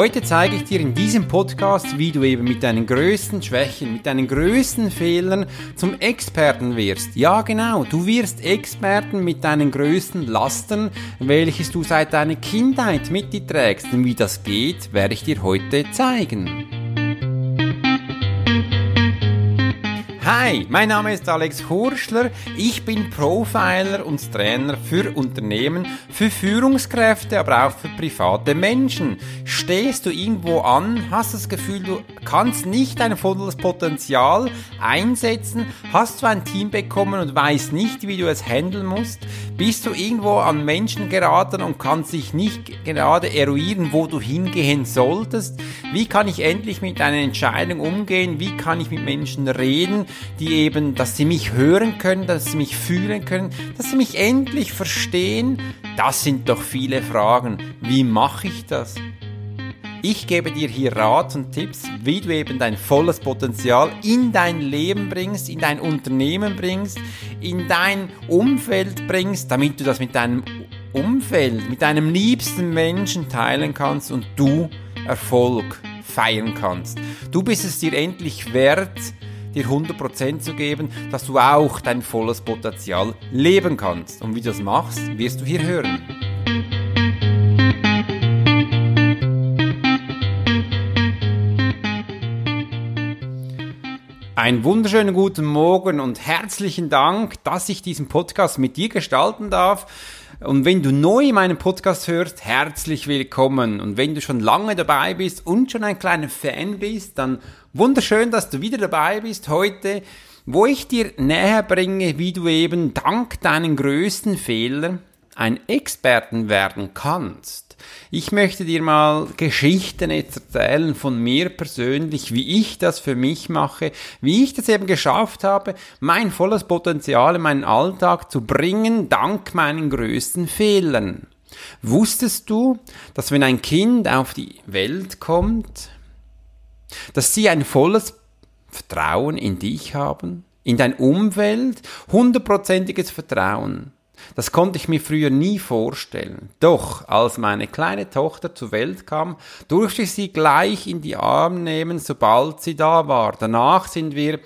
Heute zeige ich dir in diesem Podcast, wie du eben mit deinen größten Schwächen, mit deinen größten Fehlern zum Experten wirst. Ja, genau, du wirst Experten mit deinen größten Lasten, welches du seit deiner Kindheit mit dir trägst. Und wie das geht, werde ich dir heute zeigen. Hi, mein Name ist Alex Hurschler. Ich bin Profiler und Trainer für Unternehmen, für Führungskräfte, aber auch für private Menschen. Stehst du irgendwo an, hast das Gefühl, du kannst nicht dein volles Potenzial einsetzen, hast du ein Team bekommen und weißt nicht, wie du es handeln musst, bist du irgendwo an Menschen geraten und kannst dich nicht gerade eruieren, wo du hingehen solltest, wie kann ich endlich mit einer Entscheidung umgehen, wie kann ich mit Menschen reden, die eben, dass sie mich hören können, dass sie mich fühlen können, dass sie mich endlich verstehen. Das sind doch viele Fragen. Wie mache ich das? Ich gebe dir hier Rat und Tipps, wie du eben dein volles Potenzial in dein Leben bringst, in dein Unternehmen bringst, in dein Umfeld bringst, damit du das mit deinem Umfeld, mit deinem liebsten Menschen teilen kannst und du Erfolg feiern kannst. Du bist es dir endlich wert, dir 100% zu geben, dass du auch dein volles Potenzial leben kannst. Und wie du das machst, wirst du hier hören. Einen wunderschönen guten Morgen und herzlichen Dank, dass ich diesen Podcast mit dir gestalten darf. Und wenn du neu in meinem Podcast hörst, herzlich willkommen. Und wenn du schon lange dabei bist und schon ein kleiner Fan bist, dann wunderschön, dass du wieder dabei bist heute, wo ich dir näher bringe, wie du eben dank deinen größten Fehlern ein Experten werden kannst. Ich möchte dir mal Geschichten erzählen von mir persönlich, wie ich das für mich mache, wie ich das eben geschafft habe, mein volles Potenzial in meinen Alltag zu bringen, dank meinen größten Fehlern. Wusstest du, dass wenn ein Kind auf die Welt kommt, dass sie ein volles Vertrauen in dich haben, in dein Umfeld, hundertprozentiges Vertrauen. Das konnte ich mir früher nie vorstellen. Doch als meine kleine Tochter zur Welt kam, durfte ich sie gleich in die Arme nehmen, sobald sie da war. Danach sind wir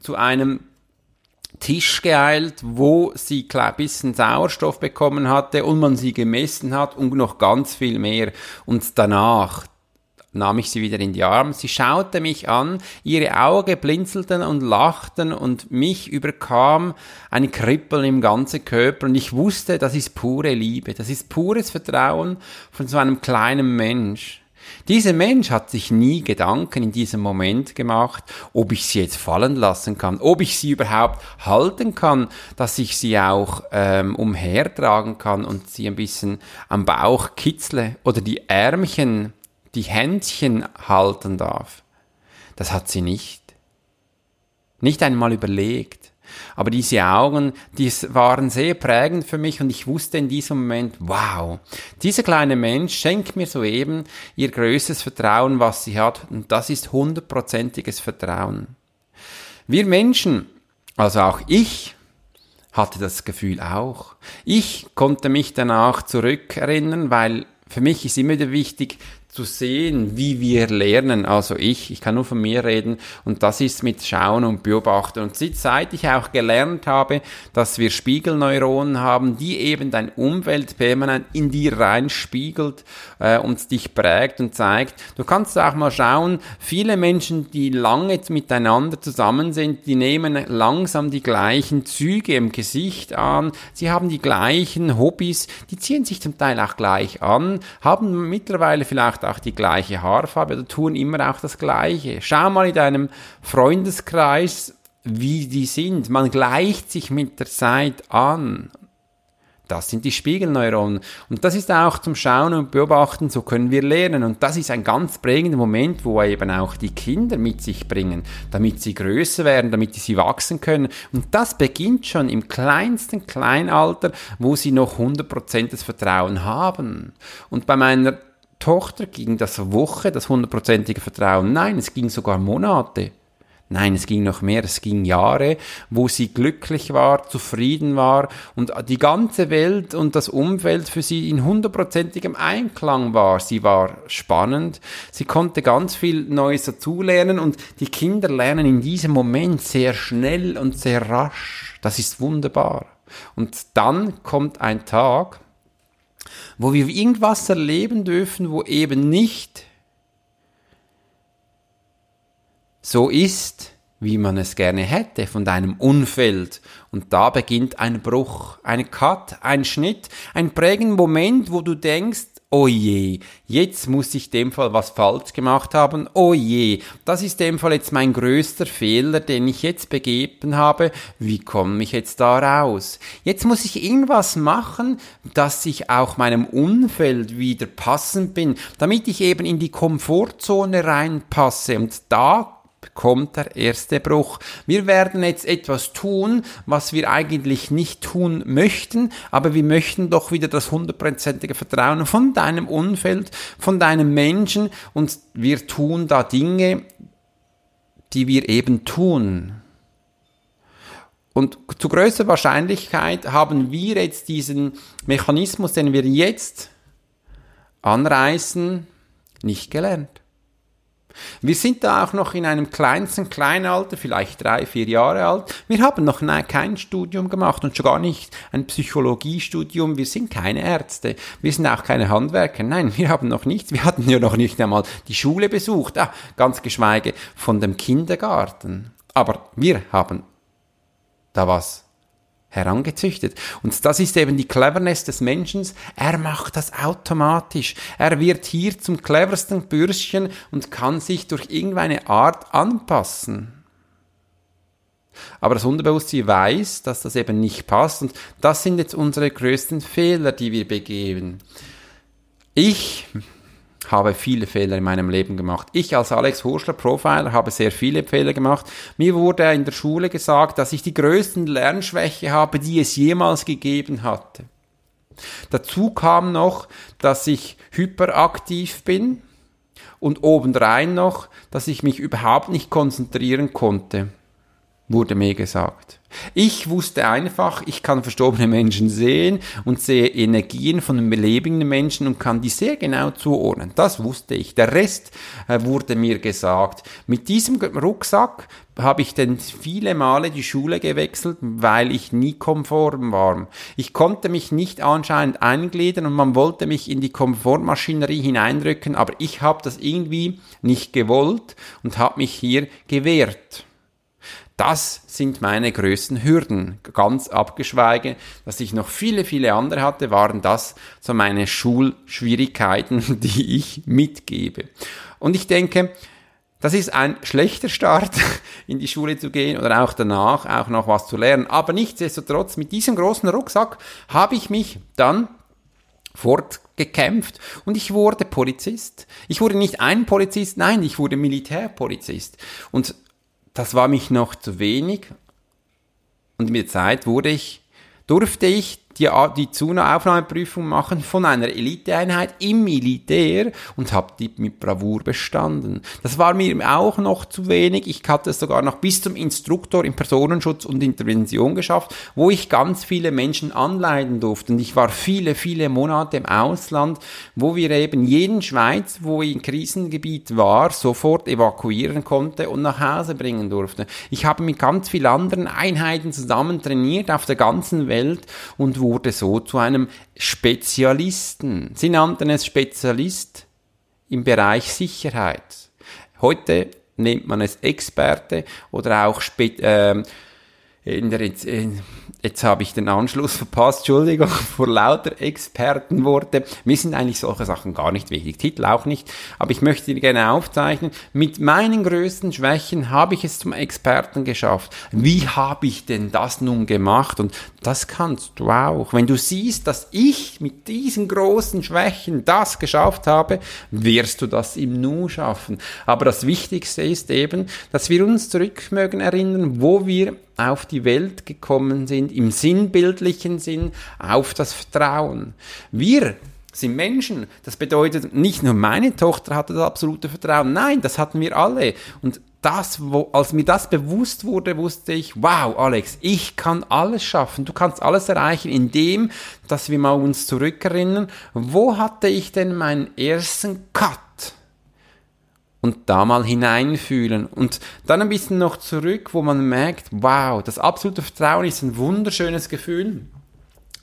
zu einem Tisch geeilt, wo sie ein bisschen Sauerstoff bekommen hatte und man sie gemessen hat und noch ganz viel mehr. Und danach, nahm ich sie wieder in die Arme. Sie schaute mich an, ihre Augen blinzelten und lachten und mich überkam ein Kribbeln im ganzen Körper und ich wusste, das ist pure Liebe, das ist pures Vertrauen von so einem kleinen Mensch. Dieser Mensch hat sich nie Gedanken in diesem Moment gemacht, ob ich sie jetzt fallen lassen kann, ob ich sie überhaupt halten kann, dass ich sie auch ähm, umhertragen kann und sie ein bisschen am Bauch kitzle oder die Ärmchen die Händchen halten darf. Das hat sie nicht. Nicht einmal überlegt. Aber diese Augen, die waren sehr prägend für mich und ich wusste in diesem Moment, wow, dieser kleine Mensch schenkt mir soeben ihr größtes Vertrauen, was sie hat und das ist hundertprozentiges Vertrauen. Wir Menschen, also auch ich, hatte das Gefühl auch. Ich konnte mich danach zurückerinnern, weil für mich ist immer wieder wichtig, zu sehen, wie wir lernen. Also ich, ich kann nur von mir reden und das ist mit Schauen und Beobachten. Und seit ich auch gelernt habe, dass wir Spiegelneuronen haben, die eben dein Umfeld permanent in dir reinspiegelt äh, und dich prägt und zeigt. Du kannst auch mal schauen, viele Menschen, die lange miteinander zusammen sind, die nehmen langsam die gleichen Züge im Gesicht an, sie haben die gleichen Hobbys, die ziehen sich zum Teil auch gleich an, haben mittlerweile vielleicht auch die gleiche Haarfarbe oder tun immer auch das Gleiche. Schau mal in deinem Freundeskreis, wie die sind. Man gleicht sich mit der Zeit an. Das sind die Spiegelneuronen. Und das ist auch zum Schauen und Beobachten, so können wir lernen. Und das ist ein ganz prägender Moment, wo eben auch die Kinder mit sich bringen, damit sie größer werden, damit sie wachsen können. Und das beginnt schon im kleinsten Kleinalter, wo sie noch 100% des Vertrauen haben. Und bei meiner Tochter ging das Woche, das hundertprozentige Vertrauen. Nein, es ging sogar Monate. Nein, es ging noch mehr, es ging Jahre, wo sie glücklich war, zufrieden war und die ganze Welt und das Umfeld für sie in hundertprozentigem Einklang war. Sie war spannend, sie konnte ganz viel Neues dazulernen und die Kinder lernen in diesem Moment sehr schnell und sehr rasch. Das ist wunderbar. Und dann kommt ein Tag, wo wir irgendwas erleben dürfen, wo eben nicht so ist, wie man es gerne hätte von deinem Umfeld. Und da beginnt ein Bruch, ein Cut, ein Schnitt, ein prägender Moment, wo du denkst, oh je, jetzt muss ich dem Fall was falsch gemacht haben, oh je, das ist dem Fall jetzt mein größter Fehler, den ich jetzt begeben habe, wie komme ich jetzt da raus? Jetzt muss ich irgendwas machen, dass ich auch meinem Umfeld wieder passend bin, damit ich eben in die Komfortzone reinpasse. Und da kommt der erste Bruch. Wir werden jetzt etwas tun, was wir eigentlich nicht tun möchten, aber wir möchten doch wieder das hundertprozentige Vertrauen von deinem Umfeld, von deinem Menschen und wir tun da Dinge, die wir eben tun. Und zu größter Wahrscheinlichkeit haben wir jetzt diesen Mechanismus, den wir jetzt anreißen, nicht gelernt. Wir sind da auch noch in einem kleinsten Kleinalter, vielleicht drei, vier Jahre alt. Wir haben noch kein Studium gemacht und schon gar nicht ein Psychologiestudium. Wir sind keine Ärzte. Wir sind auch keine Handwerker. Nein, wir haben noch nichts. Wir hatten ja noch nicht einmal die Schule besucht. Ah, ganz geschweige von dem Kindergarten. Aber wir haben da was herangezüchtet. Und das ist eben die Cleverness des Menschen. Er macht das automatisch. Er wird hier zum cleversten Bürschchen und kann sich durch irgendeine Art anpassen. Aber das Unterbewusstsein weiß, dass das eben nicht passt und das sind jetzt unsere größten Fehler, die wir begeben. Ich habe viele Fehler in meinem Leben gemacht. Ich als Alex Horschler Profiler habe sehr viele Fehler gemacht. Mir wurde in der Schule gesagt, dass ich die größten Lernschwäche habe, die es jemals gegeben hatte. Dazu kam noch, dass ich hyperaktiv bin und obendrein noch, dass ich mich überhaupt nicht konzentrieren konnte, wurde mir gesagt. Ich wusste einfach, ich kann verstorbene Menschen sehen und sehe Energien von lebenden Menschen und kann die sehr genau zuordnen. Das wusste ich. Der Rest äh, wurde mir gesagt. Mit diesem Rucksack habe ich dann viele Male die Schule gewechselt, weil ich nie konform war. Ich konnte mich nicht anscheinend eingliedern und man wollte mich in die Komfortmaschinerie hineindrücken, aber ich habe das irgendwie nicht gewollt und habe mich hier gewehrt. Das sind meine größten Hürden. Ganz abgeschweige, dass ich noch viele, viele andere hatte, waren das so meine Schulschwierigkeiten, die ich mitgebe. Und ich denke, das ist ein schlechter Start, in die Schule zu gehen oder auch danach auch noch was zu lernen. Aber nichtsdestotrotz, mit diesem großen Rucksack habe ich mich dann fortgekämpft und ich wurde Polizist. Ich wurde nicht ein Polizist, nein, ich wurde Militärpolizist. Und das war mich noch zu wenig. Und mit der Zeit wurde ich, durfte ich die, die Aufnahmeprüfung machen von einer Eliteeinheit im Militär und habe die mit Bravour bestanden. Das war mir auch noch zu wenig. Ich hatte es sogar noch bis zum Instruktor im Personenschutz und Intervention geschafft, wo ich ganz viele Menschen anleiten durfte. Und ich war viele, viele Monate im Ausland, wo wir eben jeden Schweiz, wo ich im Krisengebiet war, sofort evakuieren konnte und nach Hause bringen durfte. Ich habe mit ganz vielen anderen Einheiten zusammen trainiert auf der ganzen Welt und wurde so zu einem Spezialisten. Sie nannten es Spezialist im Bereich Sicherheit. Heute nennt man es Experte oder auch Spe äh, in der, in, Jetzt habe ich den Anschluss verpasst, Entschuldigung, vor lauter Expertenworte. Mir sind eigentlich solche Sachen gar nicht wichtig, Titel auch nicht, aber ich möchte gerne aufzeichnen, mit meinen größten Schwächen habe ich es zum Experten geschafft. Wie habe ich denn das nun gemacht? Und das kannst du auch. Wenn du siehst, dass ich mit diesen großen Schwächen das geschafft habe, wirst du das im Nu schaffen. Aber das Wichtigste ist eben, dass wir uns zurück mögen erinnern, wo wir auf die Welt gekommen sind, im sinnbildlichen Sinn, auf das Vertrauen. Wir sind Menschen. Das bedeutet, nicht nur meine Tochter hatte das absolute Vertrauen. Nein, das hatten wir alle. Und das, wo, als mir das bewusst wurde, wusste ich, wow, Alex, ich kann alles schaffen. Du kannst alles erreichen, indem, dass wir mal uns zurückerinnern, wo hatte ich denn meinen ersten Cut? Und da mal hineinfühlen und dann ein bisschen noch zurück, wo man merkt, wow, das absolute Vertrauen ist ein wunderschönes Gefühl.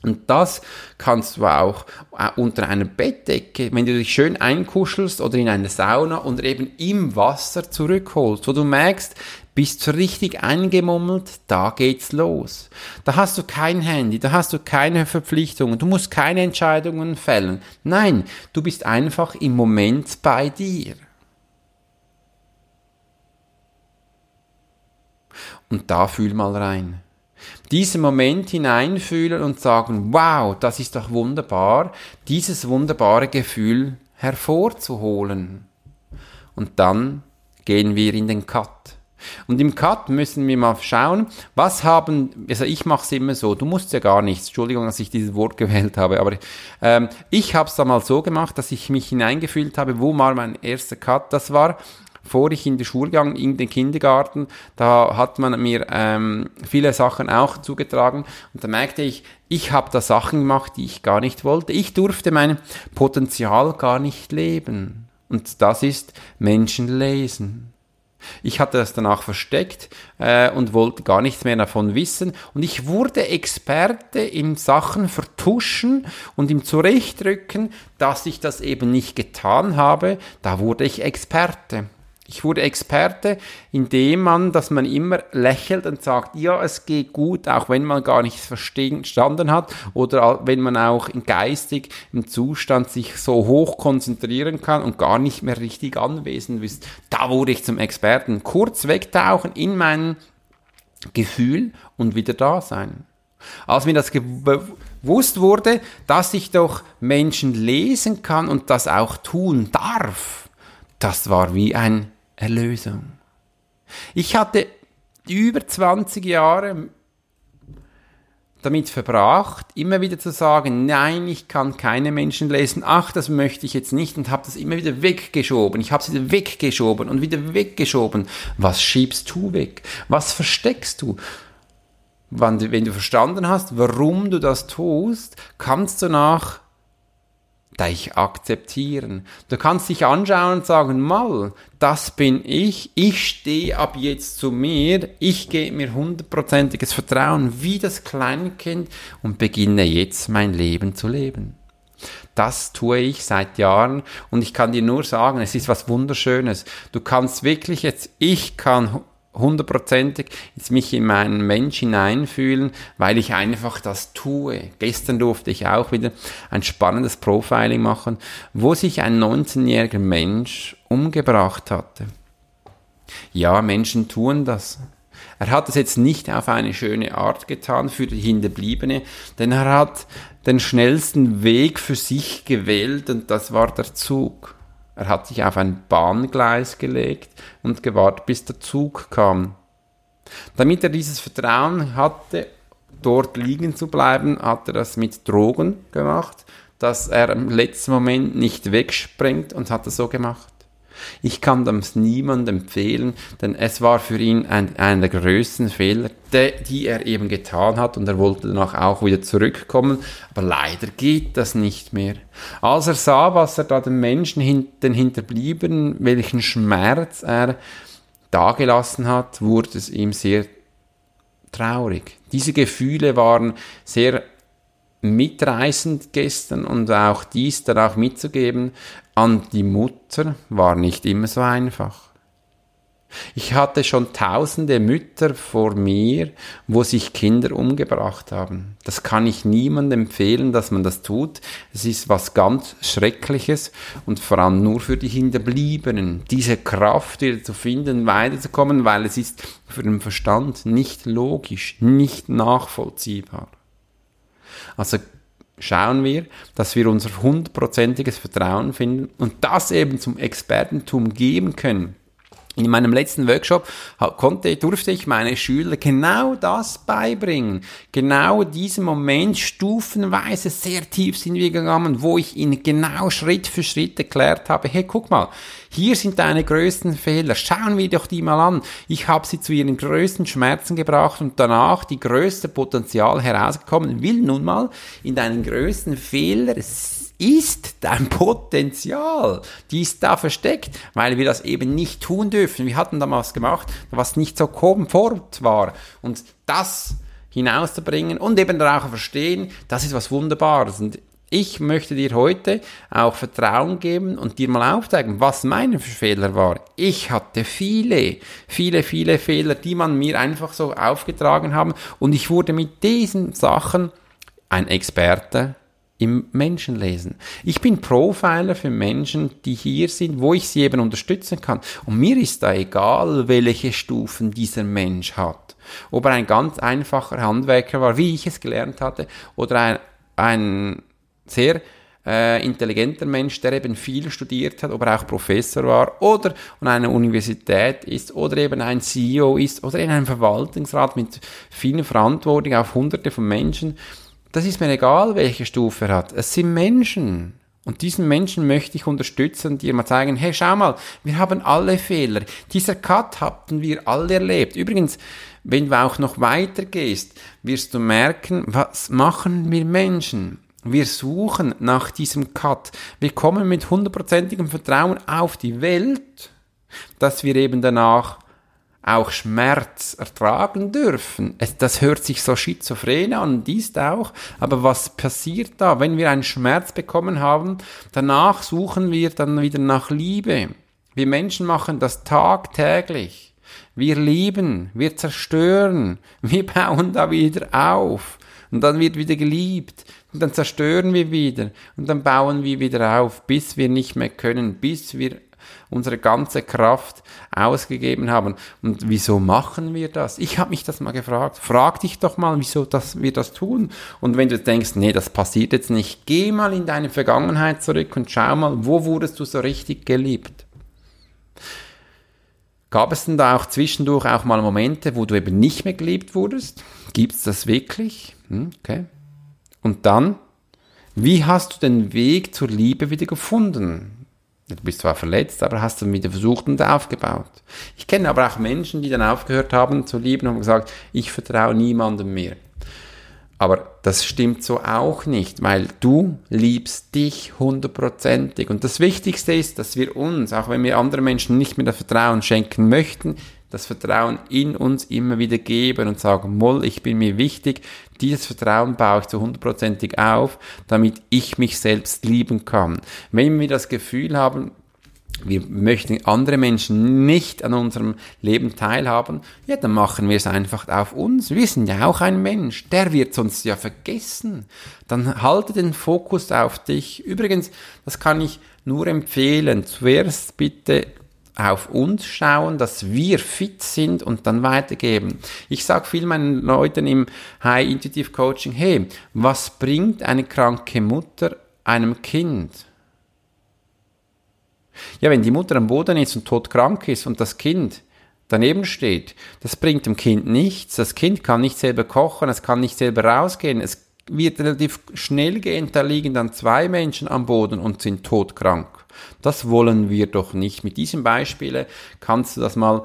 Und das kannst du auch äh, unter einer Bettdecke, wenn du dich schön einkuschelst oder in einer Sauna und eben im Wasser zurückholst, wo du merkst, bist du richtig eingemummelt, da geht's los. Da hast du kein Handy, da hast du keine Verpflichtungen, du musst keine Entscheidungen fällen. Nein, du bist einfach im Moment bei dir. Und da fühl mal rein diesen Moment hineinfühlen und sagen, wow, das ist doch wunderbar, dieses wunderbare Gefühl hervorzuholen. Und dann gehen wir in den Cut. Und im Cut müssen wir mal schauen, was haben, also ich mache es immer so, du musst ja gar nichts, Entschuldigung, dass ich dieses Wort gewählt habe, aber ähm, ich habe es da mal so gemacht, dass ich mich hineingefühlt habe, wo mal mein erster Cut, das war, vor ich in die Schule gegangen, in den Kindergarten, da hat man mir ähm, viele Sachen auch zugetragen und da merkte ich, ich habe da Sachen gemacht, die ich gar nicht wollte. Ich durfte mein Potenzial gar nicht leben. Und das ist Menschen lesen. Ich hatte das danach versteckt äh, und wollte gar nichts mehr davon wissen. Und ich wurde Experte im Sachen vertuschen und im Zurechtrücken, dass ich das eben nicht getan habe. Da wurde ich Experte. Ich wurde Experte, indem man, dass man immer lächelt und sagt, ja, es geht gut, auch wenn man gar nichts verstanden hat oder wenn man auch geistig im Zustand sich so hoch konzentrieren kann und gar nicht mehr richtig anwesend ist. Da wurde ich zum Experten. Kurz wegtauchen in mein Gefühl und wieder da sein. Als mir das bewusst wurde, dass ich doch Menschen lesen kann und das auch tun darf, das war wie ein Erlösung. Ich hatte über 20 Jahre damit verbracht, immer wieder zu sagen, nein, ich kann keine Menschen lesen, ach, das möchte ich jetzt nicht und habe das immer wieder weggeschoben. Ich habe es wieder weggeschoben und wieder weggeschoben. Was schiebst du weg? Was versteckst du? Wenn du verstanden hast, warum du das tust, kannst du nach dich akzeptieren. Du kannst dich anschauen und sagen, mal, das bin ich, ich stehe ab jetzt zu mir, ich gebe mir hundertprozentiges Vertrauen wie das Kleinkind und beginne jetzt mein Leben zu leben. Das tue ich seit Jahren und ich kann dir nur sagen, es ist was Wunderschönes. Du kannst wirklich jetzt, ich kann hundertprozentig jetzt mich in meinen Mensch hineinfühlen, weil ich einfach das tue. Gestern durfte ich auch wieder ein spannendes Profiling machen, wo sich ein 19-jähriger Mensch umgebracht hatte. Ja, Menschen tun das. Er hat es jetzt nicht auf eine schöne Art getan für die Hinterbliebene, denn er hat den schnellsten Weg für sich gewählt und das war der Zug. Er hat sich auf ein Bahngleis gelegt und gewartet, bis der Zug kam. Damit er dieses Vertrauen hatte, dort liegen zu bleiben, hat er das mit Drogen gemacht, dass er im letzten Moment nicht wegspringt und hat es so gemacht. Ich kann das niemandem empfehlen, denn es war für ihn ein, einer der größten Fehler, die, die er eben getan hat und er wollte danach auch wieder zurückkommen, aber leider geht das nicht mehr. Als er sah, was er da den Menschen, den Hinterbliebenen, welchen Schmerz er dagelassen hat, wurde es ihm sehr traurig. Diese Gefühle waren sehr mitreißend gestern und auch dies dann auch mitzugeben an die Mutter war nicht immer so einfach. Ich hatte schon tausende Mütter vor mir, wo sich Kinder umgebracht haben. Das kann ich niemandem empfehlen, dass man das tut. Es ist was ganz Schreckliches und vor allem nur für die Hinterbliebenen, diese Kraft wieder zu finden, weiterzukommen, weil es ist für den Verstand nicht logisch, nicht nachvollziehbar. Also schauen wir, dass wir unser hundertprozentiges Vertrauen finden und das eben zum Expertentum geben können. In meinem letzten Workshop konnte, durfte ich meine Schüler genau das beibringen. Genau diesen Moment stufenweise sehr tief sind wir gegangen, wo ich ihnen genau Schritt für Schritt erklärt habe, hey, guck mal, hier sind deine größten Fehler, schauen wir doch die mal an. Ich habe sie zu ihren größten Schmerzen gebracht und danach die größte Potenzial herausgekommen, will nun mal in deinen größten Fehler ist dein Potenzial. Die ist da versteckt, weil wir das eben nicht tun dürfen. Wir hatten damals gemacht, was nicht so komfort war. Und das hinauszubringen und eben auch verstehen, das ist was Wunderbares. Und ich möchte dir heute auch Vertrauen geben und dir mal aufzeigen, was meine Fehler war. Ich hatte viele, viele, viele Fehler, die man mir einfach so aufgetragen haben und ich wurde mit diesen Sachen ein Experte im Menschenlesen. Ich bin Profiler für Menschen, die hier sind, wo ich sie eben unterstützen kann. Und mir ist da egal, welche Stufen dieser Mensch hat. Ob er ein ganz einfacher Handwerker war, wie ich es gelernt hatte, oder ein, ein sehr äh, intelligenter Mensch, der eben viel studiert hat, ob er auch Professor war oder an einer Universität ist oder eben ein CEO ist oder in einem Verwaltungsrat mit vielen Verantwortung auf hunderte von Menschen. Das ist mir egal, welche Stufe er hat. Es sind Menschen. Und diesen Menschen möchte ich unterstützen und dir mal zeigen, hey, schau mal, wir haben alle Fehler. Dieser Cut hatten wir alle erlebt. Übrigens, wenn du auch noch weiter gehst, wirst du merken, was machen wir Menschen? Wir suchen nach diesem Cut. Wir kommen mit hundertprozentigem Vertrauen auf die Welt, dass wir eben danach auch Schmerz ertragen dürfen. Es, das hört sich so schizophren an, dies auch, aber was passiert da, wenn wir einen Schmerz bekommen haben? Danach suchen wir dann wieder nach Liebe. Wir Menschen machen das tagtäglich. Wir lieben, wir zerstören, wir bauen da wieder auf und dann wird wieder geliebt und dann zerstören wir wieder und dann bauen wir wieder auf, bis wir nicht mehr können, bis wir unsere ganze Kraft ausgegeben haben. Und wieso machen wir das? Ich habe mich das mal gefragt. Frag dich doch mal, wieso das, wir das tun. Und wenn du denkst, nee, das passiert jetzt nicht, geh mal in deine Vergangenheit zurück und schau mal, wo wurdest du so richtig geliebt? Gab es denn da auch zwischendurch auch mal Momente, wo du eben nicht mehr geliebt wurdest? Gibt es das wirklich? Hm, okay. Und dann, wie hast du den Weg zur Liebe wieder gefunden? Du bist zwar verletzt, aber hast dann wieder versucht und aufgebaut. Ich kenne aber auch Menschen, die dann aufgehört haben zu lieben und haben gesagt, ich vertraue niemandem mehr. Aber das stimmt so auch nicht, weil du liebst dich hundertprozentig. Und das Wichtigste ist, dass wir uns, auch wenn wir anderen Menschen nicht mehr das Vertrauen schenken möchten, das Vertrauen in uns immer wieder geben und sagen, Moll, ich bin mir wichtig, dieses Vertrauen baue ich zu hundertprozentig auf, damit ich mich selbst lieben kann. Wenn wir das Gefühl haben, wir möchten andere Menschen nicht an unserem Leben teilhaben, ja, dann machen wir es einfach auf uns. Wir sind ja auch ein Mensch, der wird uns ja vergessen. Dann halte den Fokus auf dich. Übrigens, das kann ich nur empfehlen. Zuerst bitte auf uns schauen, dass wir fit sind und dann weitergeben. Ich sage viel meinen Leuten im High Intuitive Coaching, hey, was bringt eine kranke Mutter einem Kind? Ja, wenn die Mutter am Boden ist und todkrank ist und das Kind daneben steht, das bringt dem Kind nichts. Das Kind kann nicht selber kochen, es kann nicht selber rausgehen, es wird relativ schnell gehen, da liegen dann zwei Menschen am Boden und sind todkrank. Das wollen wir doch nicht. Mit diesem Beispiel kannst du das mal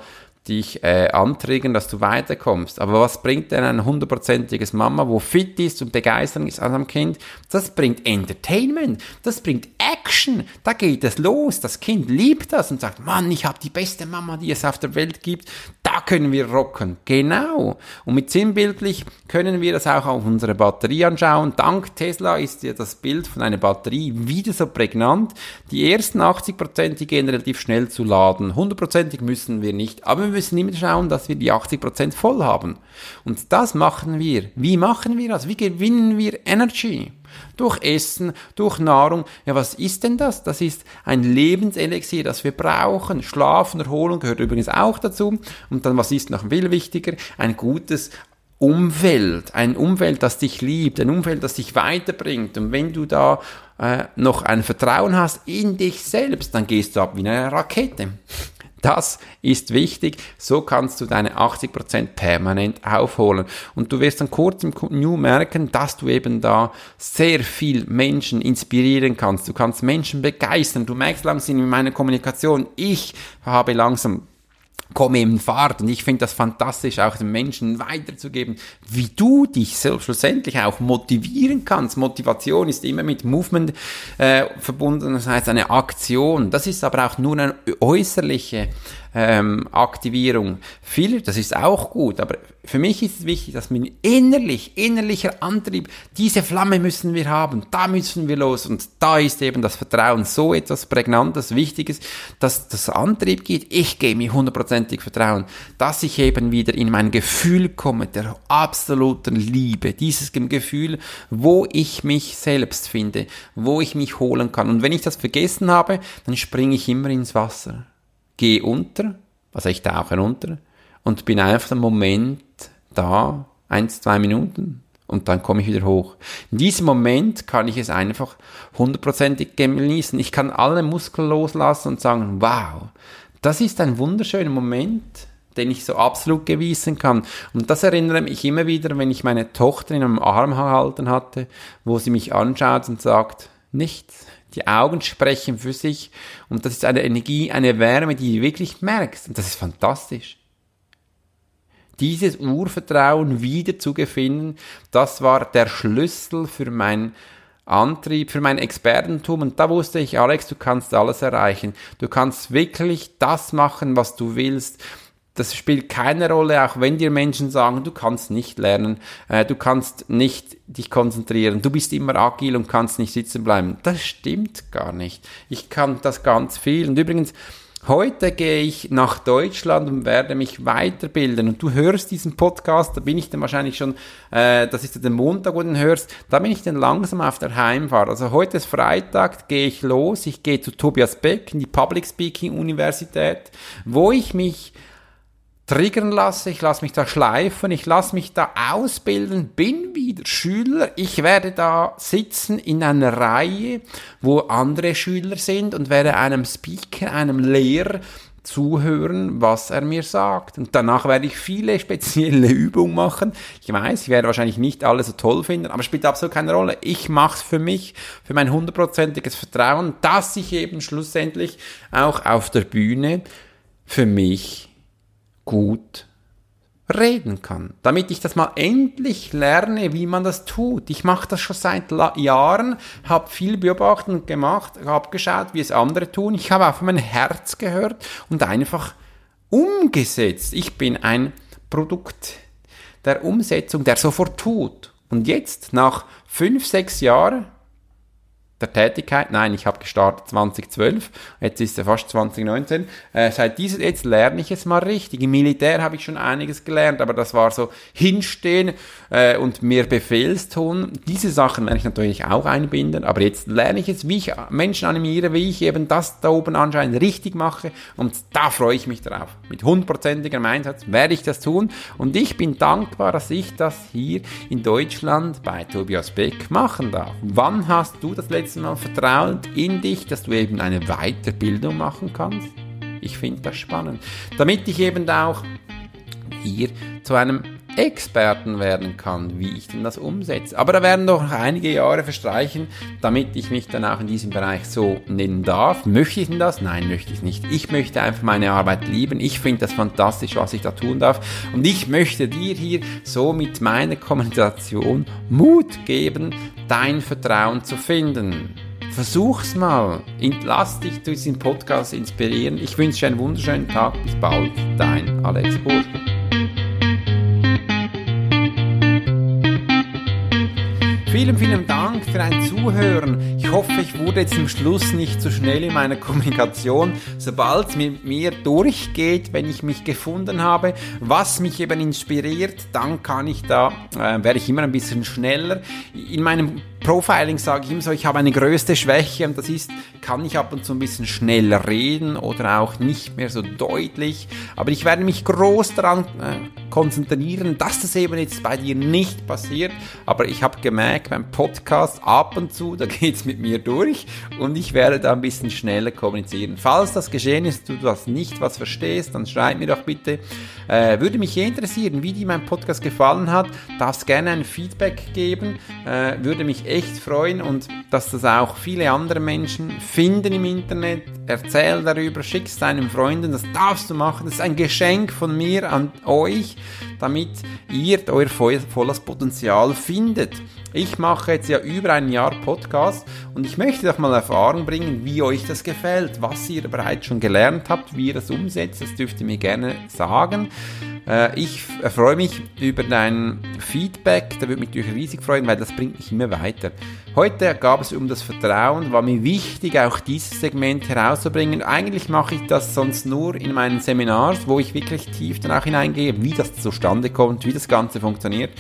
dich äh, anträgen, dass du weiterkommst. Aber was bringt denn ein hundertprozentiges Mama, wo fit ist und begeistert ist an einem Kind? Das bringt Entertainment, das bringt Action, da geht es los. Das Kind liebt das und sagt, Mann, ich habe die beste Mama, die es auf der Welt gibt. Da können wir rocken. Genau. Und mit sinnbildlich können wir das auch auf unsere Batterie anschauen. Dank Tesla ist ja das Bild von einer Batterie wieder so prägnant. Die ersten 80%, die gehen relativ schnell zu laden. 100%ig müssen wir nicht. Aber wir müssen immer schauen, dass wir die 80% voll haben. Und das machen wir. Wie machen wir das? Wie gewinnen wir Energy? Durch Essen, durch Nahrung. Ja, was ist denn das? Das ist ein Lebenselixier, das wir brauchen. Schlafen, Erholung gehört übrigens auch dazu. Und dann, was ist noch viel wichtiger? Ein gutes Umfeld, ein Umfeld, das dich liebt, ein Umfeld, das dich weiterbringt. Und wenn du da äh, noch ein Vertrauen hast in dich selbst, dann gehst du ab wie eine Rakete Das ist wichtig. So kannst du deine 80% permanent aufholen. Und du wirst dann kurz im New merken, dass du eben da sehr viel Menschen inspirieren kannst. Du kannst Menschen begeistern. Du merkst langsam in meiner Kommunikation, ich habe langsam komme in Fahrt und ich finde das fantastisch, auch den Menschen weiterzugeben, wie du dich schlussendlich auch motivieren kannst. Motivation ist immer mit Movement äh, verbunden, das heißt eine Aktion. Das ist aber auch nur eine äußerliche ähm, Aktivierung. Viel, das ist auch gut, aber für mich ist es wichtig, dass man innerlich, innerlicher Antrieb, diese Flamme müssen wir haben, da müssen wir los und da ist eben das Vertrauen so etwas Prägnantes, Wichtiges, dass das Antrieb geht, ich gehe mir hundertprozentig Vertrauen, dass ich eben wieder in mein Gefühl komme, der absoluten Liebe, dieses Gefühl, wo ich mich selbst finde, wo ich mich holen kann. Und wenn ich das vergessen habe, dann springe ich immer ins Wasser gehe unter, also ich tauche runter und bin einfach einen Moment da, eins, zwei Minuten und dann komme ich wieder hoch. In diesem Moment kann ich es einfach hundertprozentig genießen. Ich kann alle Muskeln loslassen und sagen, wow, das ist ein wunderschöner Moment, den ich so absolut gewiesen kann. Und das erinnere mich immer wieder, wenn ich meine Tochter in einem Arm gehalten hatte, wo sie mich anschaut und sagt, nichts, die Augen sprechen für sich und das ist eine Energie, eine Wärme, die du wirklich merkst und das ist fantastisch. Dieses Urvertrauen wieder zu gewinnen, das war der Schlüssel für mein Antrieb, für mein Expertentum und da wusste ich, Alex, du kannst alles erreichen. Du kannst wirklich das machen, was du willst das spielt keine Rolle, auch wenn dir Menschen sagen, du kannst nicht lernen, äh, du kannst nicht dich konzentrieren, du bist immer agil und kannst nicht sitzen bleiben. Das stimmt gar nicht. Ich kann das ganz viel. Und übrigens, heute gehe ich nach Deutschland und werde mich weiterbilden. Und du hörst diesen Podcast, da bin ich dann wahrscheinlich schon, äh, das ist der Montag, wo du den hörst, da bin ich dann langsam auf der Heimfahrt. Also heute ist Freitag, gehe ich los, ich gehe zu Tobias Beck in die Public Speaking Universität, wo ich mich triggern lasse, ich lasse mich da schleifen, ich lasse mich da ausbilden, bin wieder Schüler, ich werde da sitzen in einer Reihe, wo andere Schüler sind und werde einem Speaker, einem Lehrer zuhören, was er mir sagt. Und danach werde ich viele spezielle Übungen machen. Ich weiß, ich werde wahrscheinlich nicht alle so toll finden, aber spielt absolut keine Rolle. Ich mache es für mich, für mein hundertprozentiges Vertrauen, dass ich eben schlussendlich auch auf der Bühne für mich gut reden kann. Damit ich das mal endlich lerne, wie man das tut. Ich mache das schon seit Jahren, habe viel beobachtet gemacht, habe geschaut, wie es andere tun. Ich habe auf mein Herz gehört und einfach umgesetzt. Ich bin ein Produkt der Umsetzung, der sofort tut. Und jetzt, nach fünf, sechs Jahren, der Tätigkeit. Nein, ich habe gestartet 2012, jetzt ist er fast 2019. Äh, seit dieser jetzt lerne ich es mal richtig. Im Militär habe ich schon einiges gelernt, aber das war so hinstehen äh, und mir Befehlstun. Diese Sachen werde ich natürlich auch einbinden, aber jetzt lerne ich es, wie ich Menschen animiere, wie ich eben das da oben anscheinend richtig mache und da freue ich mich drauf. Mit hundertprozentigem Einsatz werde ich das tun und ich bin dankbar, dass ich das hier in Deutschland bei Tobias Beck machen darf. Wann hast du das letzte letzte Mal vertraut in dich, dass du eben eine Weiterbildung machen kannst? Ich finde das spannend. Damit ich eben auch hier zu einem Experten werden kann, wie ich denn das umsetze. Aber da werden doch noch einige Jahre verstreichen, damit ich mich dann auch in diesem Bereich so nennen darf. Möchte ich denn das? Nein, möchte ich nicht. Ich möchte einfach meine Arbeit lieben. Ich finde das fantastisch, was ich da tun darf. Und ich möchte dir hier so mit meiner Kommunikation Mut geben, dein Vertrauen zu finden. Versuch's mal. Lass dich durch diesen Podcast inspirieren. Ich wünsche dir einen wunderschönen Tag. Bis bald. Dein Alex Burger. Vielen, vielen Dank für ein Zuhören. Ich hoffe, ich wurde jetzt am Schluss nicht zu so schnell in meiner Kommunikation. Sobald es mit mir durchgeht, wenn ich mich gefunden habe, was mich eben inspiriert, dann kann ich da, äh, werde ich immer ein bisschen schneller. In meinem Profiling sage ich immer so, ich habe eine größte Schwäche und das ist, kann ich ab und zu ein bisschen schnell reden oder auch nicht mehr so deutlich. Aber ich werde mich groß daran äh, konzentrieren, dass das eben jetzt bei dir nicht passiert. Aber ich habe gemerkt beim Podcast ab und zu, da geht's mit mir durch und ich werde da ein bisschen schneller kommunizieren. Falls das geschehen ist, du das nicht was verstehst, dann schreib mir doch bitte. Äh, würde mich interessieren, wie dir mein Podcast gefallen hat. Darfst gerne ein Feedback geben. Äh, würde mich echt freuen und dass das auch viele andere Menschen finden im Internet. Erzähl darüber, schick es deinen Freunden, das darfst du machen. Das ist ein Geschenk von mir an euch, damit ihr euer volles Potenzial findet. Ich mache jetzt ja über ein Jahr Podcast und ich möchte doch mal Erfahrung bringen, wie euch das gefällt, was ihr bereits schon gelernt habt, wie ihr das umsetzt. Das dürft ihr mir gerne sagen. Äh, ich freue mich über dein Feedback, da würde mich natürlich riesig freuen, weil das bringt mich immer weiter. Heute gab es um das Vertrauen, war mir wichtig, auch dieses Segment herauszubringen. Eigentlich mache ich das sonst nur in meinen Seminars, wo ich wirklich tief danach hineingehe, wie das zustande kommt, wie das Ganze funktioniert.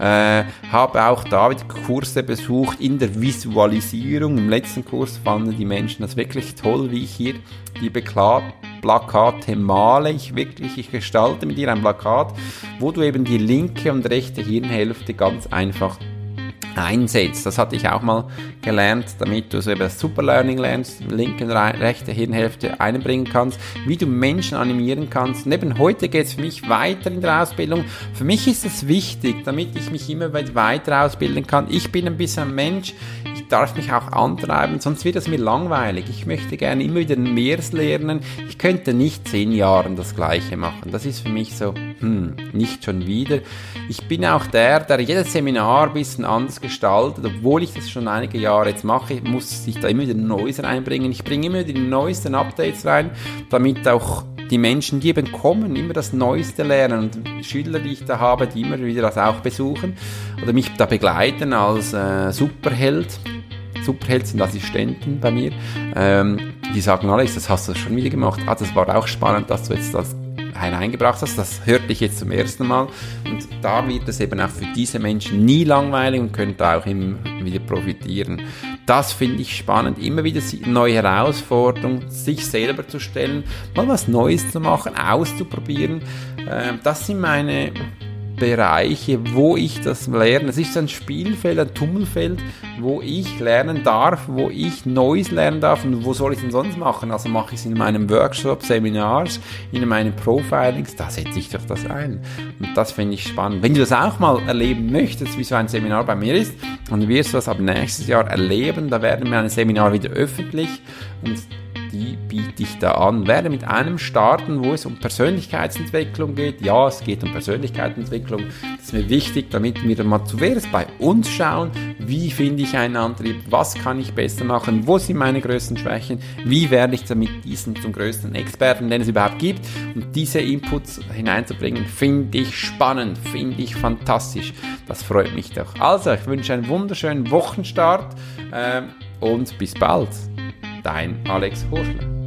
Äh, habe auch da wieder Kurse besucht in der Visualisierung. Im letzten Kurs fanden die Menschen das wirklich toll, wie ich hier die Bekla Plakate male. Ich wirklich, ich gestalte mit dir ein Plakat, wo du eben die linke und rechte Hirnhälfte ganz einfach einsetzt. Das hatte ich auch mal gelernt, damit du so über das Superlearning lernst, linke und rechte Hirnhälfte einbringen kannst, wie du Menschen animieren kannst. Und eben heute geht es für mich weiter in der Ausbildung. Für mich ist es wichtig, damit ich mich immer weiter ausbilden kann. Ich bin ein bisschen ein Mensch, darf mich auch antreiben, sonst wird es mir langweilig. Ich möchte gerne immer wieder mehr lernen. Ich könnte nicht zehn Jahre das Gleiche machen. Das ist für mich so, hm, nicht schon wieder. Ich bin auch der, der jedes Seminar ein bisschen anders gestaltet, obwohl ich das schon einige Jahre jetzt mache, muss ich da immer wieder Neues reinbringen. Ich bringe immer die neuesten Updates rein, damit auch die Menschen, die eben kommen, immer das Neueste lernen und Schüler, die ich da habe, die immer wieder das auch besuchen oder mich da begleiten als äh, Superheld. Superheld sind Assistenten bei mir. Ähm, die sagen, Alex, das hast du schon wieder gemacht. Ah, das war auch spannend, dass du jetzt das hineingebracht hast. Das hörte ich jetzt zum ersten Mal. Und da wird es eben auch für diese Menschen nie langweilig und können da auch immer wieder profitieren. Das finde ich spannend. Immer wieder neue Herausforderungen, sich selber zu stellen, mal was Neues zu machen, auszuprobieren. Ähm, das sind meine Bereiche, wo ich das lerne. Es ist ein Spielfeld, ein Tummelfeld, wo ich lernen darf, wo ich Neues lernen darf und wo soll ich es denn sonst machen? Also mache ich es in meinem Workshop, Seminars, in meinen Profilings, da setze ich doch das ein. Und das finde ich spannend. Wenn du das auch mal erleben möchtest, wie so ein Seminar bei mir ist, dann wirst du das ab nächstes Jahr erleben. Da werden wir ein Seminar wieder öffentlich und die biete ich da an. Werde mit einem starten, wo es um Persönlichkeitsentwicklung geht. Ja, es geht um Persönlichkeitsentwicklung. Das ist mir wichtig, damit wir mal zuerst bei uns schauen, wie finde ich einen Antrieb, was kann ich besser machen, wo sind meine größten Schwächen, wie werde ich damit diesen zum größten Experten, den es überhaupt gibt. Und diese Inputs hineinzubringen, finde ich spannend, finde ich fantastisch. Das freut mich doch. Also, ich wünsche einen wunderschönen Wochenstart äh, und bis bald dein Alex Horschler.